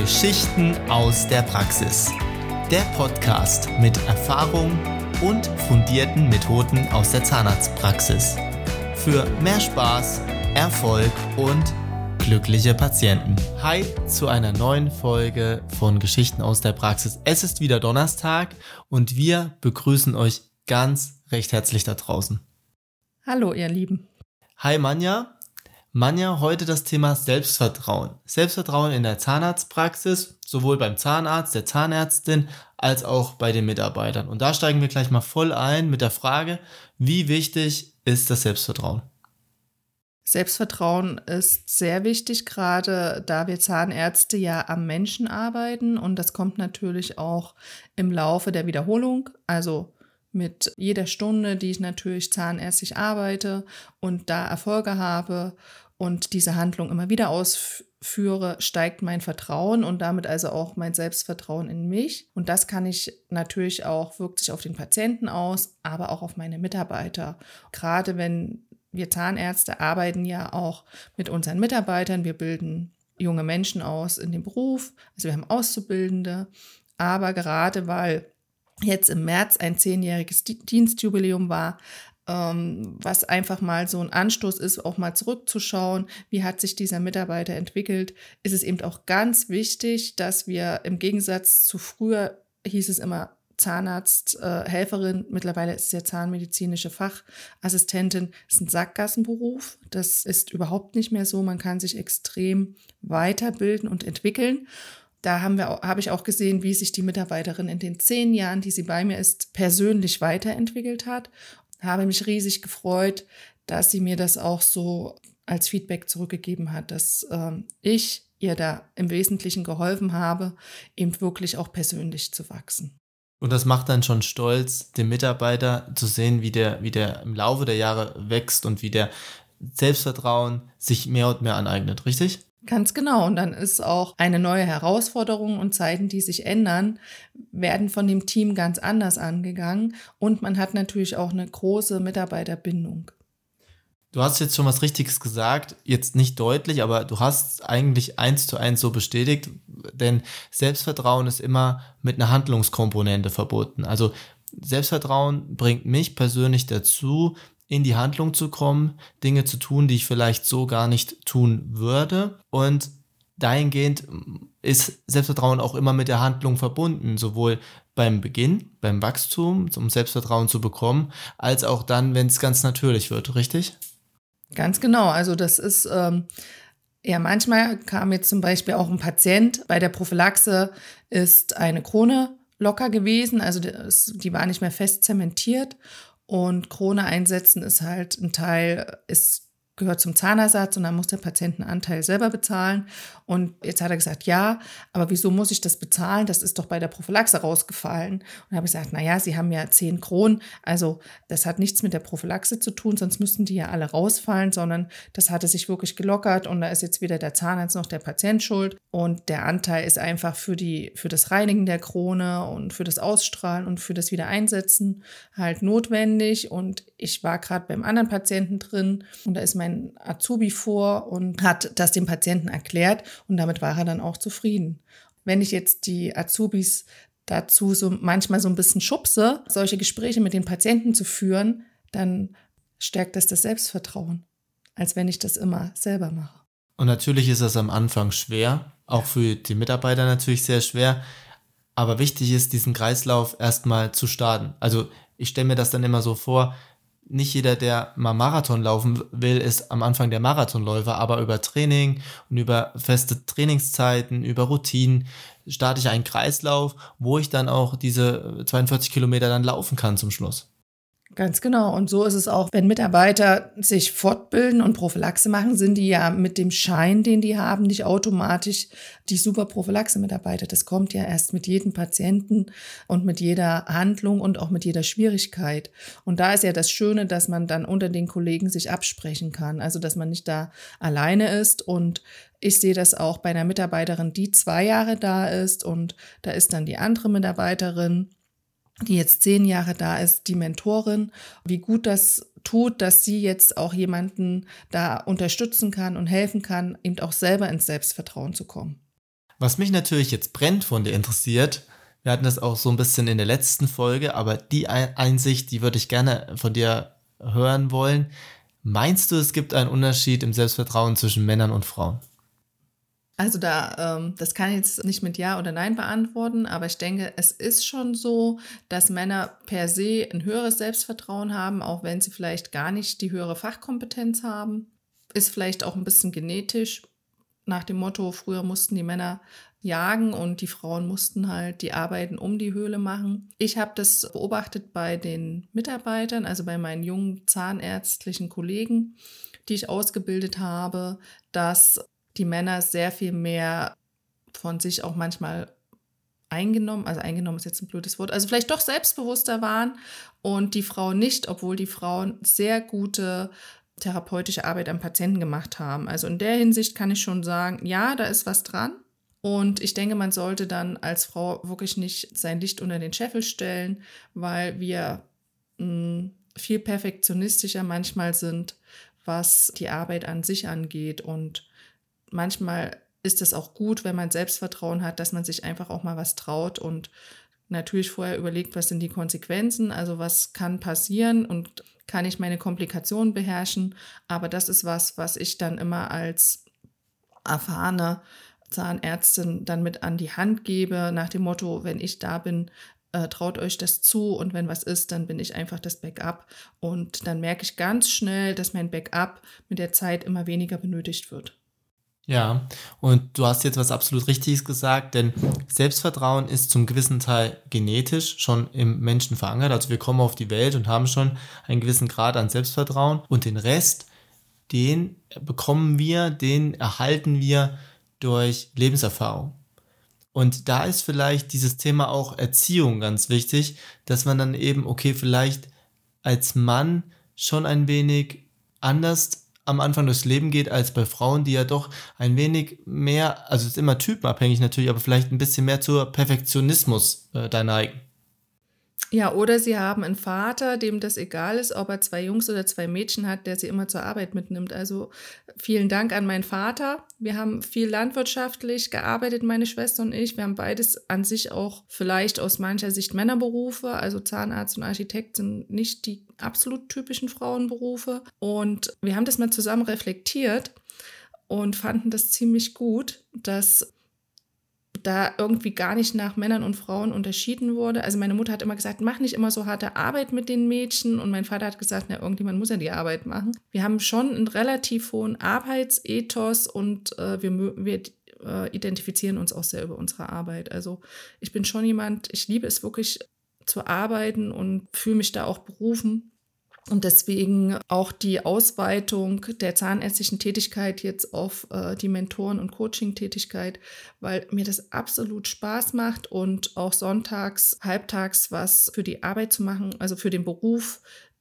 Geschichten aus der Praxis. Der Podcast mit Erfahrung und fundierten Methoden aus der Zahnarztpraxis. Für mehr Spaß, Erfolg und glückliche Patienten. Hi zu einer neuen Folge von Geschichten aus der Praxis. Es ist wieder Donnerstag und wir begrüßen euch ganz recht herzlich da draußen. Hallo, ihr Lieben. Hi Manja, Manja, heute das Thema Selbstvertrauen. Selbstvertrauen in der Zahnarztpraxis, sowohl beim Zahnarzt, der Zahnärztin, als auch bei den Mitarbeitern. Und da steigen wir gleich mal voll ein mit der Frage, wie wichtig ist das Selbstvertrauen? Selbstvertrauen ist sehr wichtig, gerade da wir Zahnärzte ja am Menschen arbeiten und das kommt natürlich auch im Laufe der Wiederholung, also mit jeder Stunde, die ich natürlich zahnärztlich arbeite und da Erfolge habe und diese Handlung immer wieder ausführe, steigt mein Vertrauen und damit also auch mein Selbstvertrauen in mich. Und das kann ich natürlich auch, wirkt sich auf den Patienten aus, aber auch auf meine Mitarbeiter. Gerade wenn wir Zahnärzte arbeiten ja auch mit unseren Mitarbeitern, wir bilden junge Menschen aus in dem Beruf, also wir haben Auszubildende, aber gerade weil jetzt im März ein zehnjähriges Dienstjubiläum war, was einfach mal so ein Anstoß ist, auch mal zurückzuschauen, wie hat sich dieser Mitarbeiter entwickelt, ist es eben auch ganz wichtig, dass wir im Gegensatz zu früher hieß es immer Zahnarzt, äh, mittlerweile ist es ja zahnmedizinische Fachassistentin, ist ein Sackgassenberuf. Das ist überhaupt nicht mehr so. Man kann sich extrem weiterbilden und entwickeln. Da haben wir, habe ich auch gesehen, wie sich die Mitarbeiterin in den zehn Jahren, die sie bei mir ist, persönlich weiterentwickelt hat. Habe mich riesig gefreut, dass sie mir das auch so als Feedback zurückgegeben hat, dass ähm, ich ihr da im Wesentlichen geholfen habe, eben wirklich auch persönlich zu wachsen. Und das macht dann schon stolz, den Mitarbeiter zu sehen, wie der, wie der im Laufe der Jahre wächst und wie der Selbstvertrauen sich mehr und mehr aneignet, richtig? Ganz genau. Und dann ist auch eine neue Herausforderung und Zeiten, die sich ändern, werden von dem Team ganz anders angegangen. Und man hat natürlich auch eine große Mitarbeiterbindung. Du hast jetzt schon was Richtiges gesagt, jetzt nicht deutlich, aber du hast eigentlich eins zu eins so bestätigt, denn Selbstvertrauen ist immer mit einer Handlungskomponente verbunden. Also Selbstvertrauen bringt mich persönlich dazu, in die Handlung zu kommen, Dinge zu tun, die ich vielleicht so gar nicht tun würde. Und dahingehend ist Selbstvertrauen auch immer mit der Handlung verbunden, sowohl beim Beginn, beim Wachstum, um Selbstvertrauen zu bekommen, als auch dann, wenn es ganz natürlich wird, richtig? Ganz genau. Also das ist ähm, ja manchmal kam jetzt zum Beispiel auch ein Patient bei der Prophylaxe ist eine Krone locker gewesen, also die war nicht mehr fest zementiert und Krone einsetzen ist halt ein Teil, ist gehört zum Zahnersatz und dann muss der Patient einen Anteil selber bezahlen. Und jetzt hat er gesagt, ja, aber wieso muss ich das bezahlen? Das ist doch bei der Prophylaxe rausgefallen. Und habe ich gesagt, na ja, Sie haben ja zehn Kronen, also das hat nichts mit der Prophylaxe zu tun, sonst müssten die ja alle rausfallen, sondern das hatte sich wirklich gelockert und da ist jetzt weder der Zahnarzt noch der Patient schuld. Und der Anteil ist einfach für die, für das Reinigen der Krone und für das Ausstrahlen und für das Wiedereinsetzen halt notwendig. Und ich war gerade beim anderen Patienten drin und da ist mein mein Azubi vor und hat das dem Patienten erklärt und damit war er dann auch zufrieden. Wenn ich jetzt die Azubis dazu so manchmal so ein bisschen schubse, solche Gespräche mit den Patienten zu führen, dann stärkt das das Selbstvertrauen, als wenn ich das immer selber mache. Und natürlich ist das am Anfang schwer, auch für die Mitarbeiter natürlich sehr schwer. Aber wichtig ist, diesen Kreislauf erstmal zu starten. Also ich stelle mir das dann immer so vor, nicht jeder, der mal Marathon laufen will, ist am Anfang der Marathonläufer, aber über Training und über feste Trainingszeiten, über Routinen starte ich einen Kreislauf, wo ich dann auch diese 42 Kilometer dann laufen kann zum Schluss. Ganz genau. Und so ist es auch, wenn Mitarbeiter sich fortbilden und Prophylaxe machen, sind die ja mit dem Schein, den die haben, nicht automatisch die super Prophylaxe-Mitarbeiter. Das kommt ja erst mit jedem Patienten und mit jeder Handlung und auch mit jeder Schwierigkeit. Und da ist ja das Schöne, dass man dann unter den Kollegen sich absprechen kann. Also, dass man nicht da alleine ist und ich sehe das auch bei einer Mitarbeiterin, die zwei Jahre da ist und da ist dann die andere Mitarbeiterin die jetzt zehn Jahre da ist, die Mentorin, wie gut das tut, dass sie jetzt auch jemanden da unterstützen kann und helfen kann, eben auch selber ins Selbstvertrauen zu kommen. Was mich natürlich jetzt brennt von dir interessiert, wir hatten das auch so ein bisschen in der letzten Folge, aber die Einsicht, die würde ich gerne von dir hören wollen. Meinst du, es gibt einen Unterschied im Selbstvertrauen zwischen Männern und Frauen? Also da, ähm, das kann ich jetzt nicht mit Ja oder Nein beantworten, aber ich denke, es ist schon so, dass Männer per se ein höheres Selbstvertrauen haben, auch wenn sie vielleicht gar nicht die höhere Fachkompetenz haben. Ist vielleicht auch ein bisschen genetisch. Nach dem Motto, früher mussten die Männer jagen und die Frauen mussten halt die Arbeiten um die Höhle machen. Ich habe das beobachtet bei den Mitarbeitern, also bei meinen jungen zahnärztlichen Kollegen, die ich ausgebildet habe, dass die Männer sehr viel mehr von sich auch manchmal eingenommen, also eingenommen ist jetzt ein blödes Wort, also vielleicht doch selbstbewusster waren und die Frauen nicht, obwohl die Frauen sehr gute therapeutische Arbeit am Patienten gemacht haben. Also in der Hinsicht kann ich schon sagen, ja, da ist was dran. Und ich denke, man sollte dann als Frau wirklich nicht sein Licht unter den Scheffel stellen, weil wir mh, hm, viel perfektionistischer manchmal sind, was die Arbeit an sich angeht und manchmal ist es auch gut, wenn man Selbstvertrauen hat, dass man sich einfach auch mal was traut und natürlich vorher überlegt, was sind die Konsequenzen, also was kann passieren und kann ich meine Komplikationen beherrschen. Aber das ist was, was ich dann immer als erfahrene Zahnärztin dann mit an die Hand gebe, nach dem Motto, wenn ich da bin, äh, traut euch das zu und wenn was ist, dann bin ich einfach das Backup. Und dann merke ich ganz schnell, dass mein Backup mit der Zeit immer weniger benötigt wird. Ja, und du hast jetzt was absolut Richtiges gesagt, denn Selbstvertrauen ist zum gewissen Teil genetisch schon im Menschen verankert. Also wir kommen auf die Welt und haben schon einen gewissen Grad an Selbstvertrauen und den Rest, den bekommen wir, den erhalten wir durch Lebenserfahrung. Und da ist vielleicht dieses Thema auch Erziehung ganz wichtig, dass man dann eben, okay, vielleicht als Mann schon ein wenig anders am Anfang durchs Leben geht, als bei Frauen, die ja doch ein wenig mehr, also es ist immer typenabhängig natürlich, aber vielleicht ein bisschen mehr zur Perfektionismus äh, da neigen. Ja, oder sie haben einen Vater, dem das egal ist, ob er zwei Jungs oder zwei Mädchen hat, der sie immer zur Arbeit mitnimmt. Also vielen Dank an meinen Vater. Wir haben viel landwirtschaftlich gearbeitet, meine Schwester und ich. Wir haben beides an sich auch vielleicht aus mancher Sicht Männerberufe. Also Zahnarzt und Architekt sind nicht die absolut typischen Frauenberufe. Und wir haben das mal zusammen reflektiert und fanden das ziemlich gut, dass da irgendwie gar nicht nach Männern und Frauen unterschieden wurde. Also meine Mutter hat immer gesagt, mach nicht immer so harte Arbeit mit den Mädchen. Und mein Vater hat gesagt, na, irgendjemand muss ja die Arbeit machen. Wir haben schon einen relativ hohen Arbeitsethos und äh, wir, wir äh, identifizieren uns auch sehr über unsere Arbeit. Also ich bin schon jemand, ich liebe es wirklich zu arbeiten und fühle mich da auch berufen. Und deswegen auch die Ausweitung der zahnärztlichen Tätigkeit jetzt auf äh, die Mentoren- und Coaching-Tätigkeit, weil mir das absolut Spaß macht und auch sonntags, halbtags was für die Arbeit zu machen, also für den Beruf,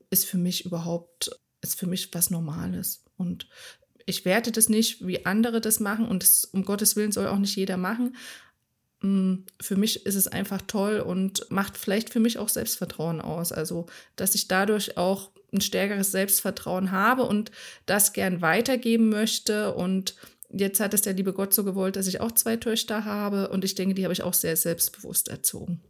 ist für mich überhaupt, ist für mich was Normales. Und ich werte das nicht, wie andere das machen und das, um Gottes Willen soll auch nicht jeder machen. Mm, für mich ist es einfach toll und macht vielleicht für mich auch Selbstvertrauen aus. Also, dass ich dadurch auch ein stärkeres Selbstvertrauen habe und das gern weitergeben möchte. Und jetzt hat es der liebe Gott so gewollt, dass ich auch zwei Töchter habe und ich denke, die habe ich auch sehr selbstbewusst erzogen.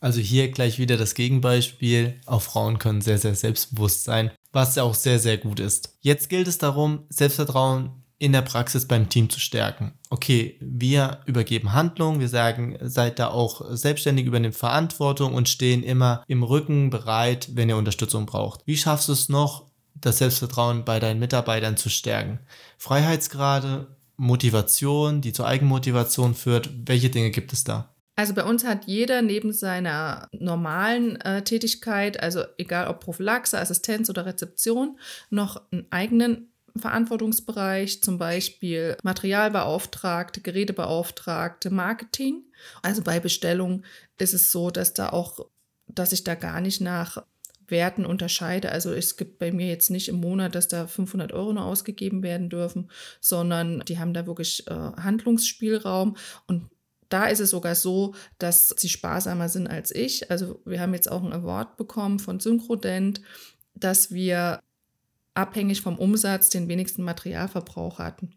Also hier gleich wieder das Gegenbeispiel. Auch Frauen können sehr, sehr selbstbewusst sein, was ja auch sehr, sehr gut ist. Jetzt gilt es darum, Selbstvertrauen in der Praxis beim Team zu stärken. Okay, wir übergeben Handlung, wir sagen, seid da auch selbstständig, übernehmt Verantwortung und stehen immer im Rücken bereit, wenn ihr Unterstützung braucht. Wie schaffst du es noch, das Selbstvertrauen bei deinen Mitarbeitern zu stärken? Freiheitsgrade, Motivation, die zur Eigenmotivation führt, welche Dinge gibt es da? Also bei uns hat jeder neben seiner normalen äh, Tätigkeit, also egal ob Prophylaxe, Assistenz oder Rezeption, noch einen eigenen Verantwortungsbereich, zum Beispiel Materialbeauftragte, Gerätebeauftragte, Marketing. Also bei Bestellung ist es so, dass da auch, dass ich da gar nicht nach Werten unterscheide. Also es gibt bei mir jetzt nicht im Monat, dass da 500 Euro nur ausgegeben werden dürfen, sondern die haben da wirklich äh, Handlungsspielraum und da ist es sogar so, dass sie sparsamer sind als ich. Also wir haben jetzt auch einen Award bekommen von Synchrodent, dass wir abhängig vom Umsatz den wenigsten Materialverbrauch hatten.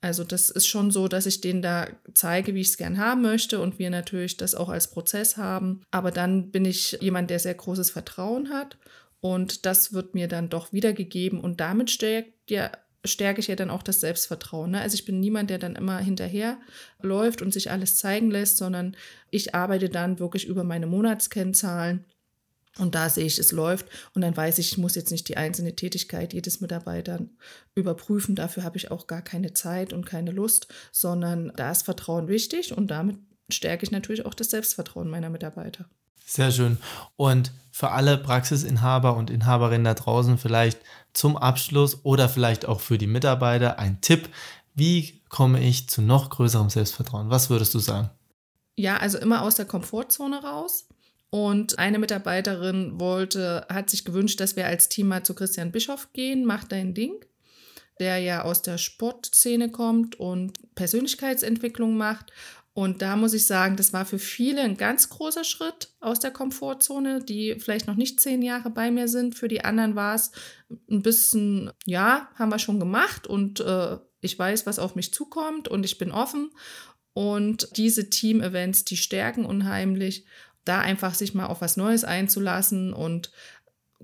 Also das ist schon so, dass ich denen da zeige, wie ich es gern haben möchte und wir natürlich das auch als Prozess haben. Aber dann bin ich jemand, der sehr großes Vertrauen hat und das wird mir dann doch wiedergegeben und damit stärkt ja stärke ich ja dann auch das Selbstvertrauen. Ne? Also ich bin niemand, der dann immer hinterher läuft und sich alles zeigen lässt, sondern ich arbeite dann wirklich über meine Monatskennzahlen und da sehe ich, es läuft und dann weiß ich, ich muss jetzt nicht die einzelne Tätigkeit jedes Mitarbeiters überprüfen. Dafür habe ich auch gar keine Zeit und keine Lust, sondern da ist Vertrauen wichtig und damit stärke ich natürlich auch das Selbstvertrauen meiner Mitarbeiter. Sehr schön. Und für alle Praxisinhaber und Inhaberinnen da draußen vielleicht zum Abschluss oder vielleicht auch für die Mitarbeiter ein Tipp. Wie komme ich zu noch größerem Selbstvertrauen? Was würdest du sagen? Ja, also immer aus der Komfortzone raus. Und eine Mitarbeiterin wollte, hat sich gewünscht, dass wir als Team mal zu Christian Bischoff gehen, macht dein Ding, der ja aus der Sportszene kommt und Persönlichkeitsentwicklung macht. Und da muss ich sagen, das war für viele ein ganz großer Schritt aus der Komfortzone, die vielleicht noch nicht zehn Jahre bei mir sind. Für die anderen war es ein bisschen, ja, haben wir schon gemacht und äh, ich weiß, was auf mich zukommt und ich bin offen. Und diese Team-Events, die stärken unheimlich da einfach sich mal auf was Neues einzulassen und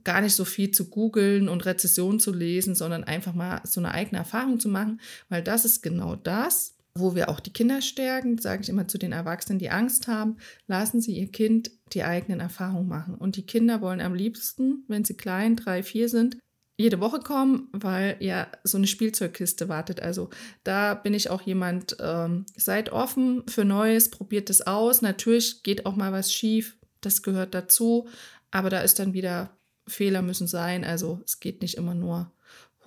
gar nicht so viel zu googeln und Rezession zu lesen, sondern einfach mal so eine eigene Erfahrung zu machen, weil das ist genau das, wo wir auch die Kinder stärken, sage ich immer zu den Erwachsenen, die Angst haben, lassen Sie Ihr Kind die eigenen Erfahrungen machen. Und die Kinder wollen am liebsten, wenn sie klein, drei, vier sind, jede Woche kommen, weil ja so eine Spielzeugkiste wartet. Also da bin ich auch jemand, ähm, seid offen für Neues, probiert es aus. Natürlich geht auch mal was schief, das gehört dazu, aber da ist dann wieder, Fehler müssen sein. Also es geht nicht immer nur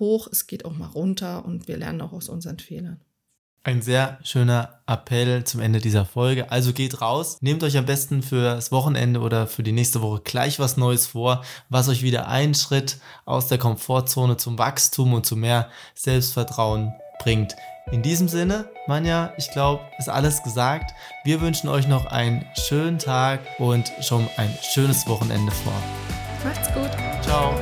hoch, es geht auch mal runter und wir lernen auch aus unseren Fehlern. Ein sehr schöner Appell zum Ende dieser Folge. Also geht raus, nehmt euch am besten fürs Wochenende oder für die nächste Woche gleich was Neues vor, was euch wieder einen Schritt aus der Komfortzone zum Wachstum und zu mehr Selbstvertrauen bringt. In diesem Sinne, Manja, ich glaube, ist alles gesagt. Wir wünschen euch noch einen schönen Tag und schon ein schönes Wochenende vor. Macht's gut. Ciao.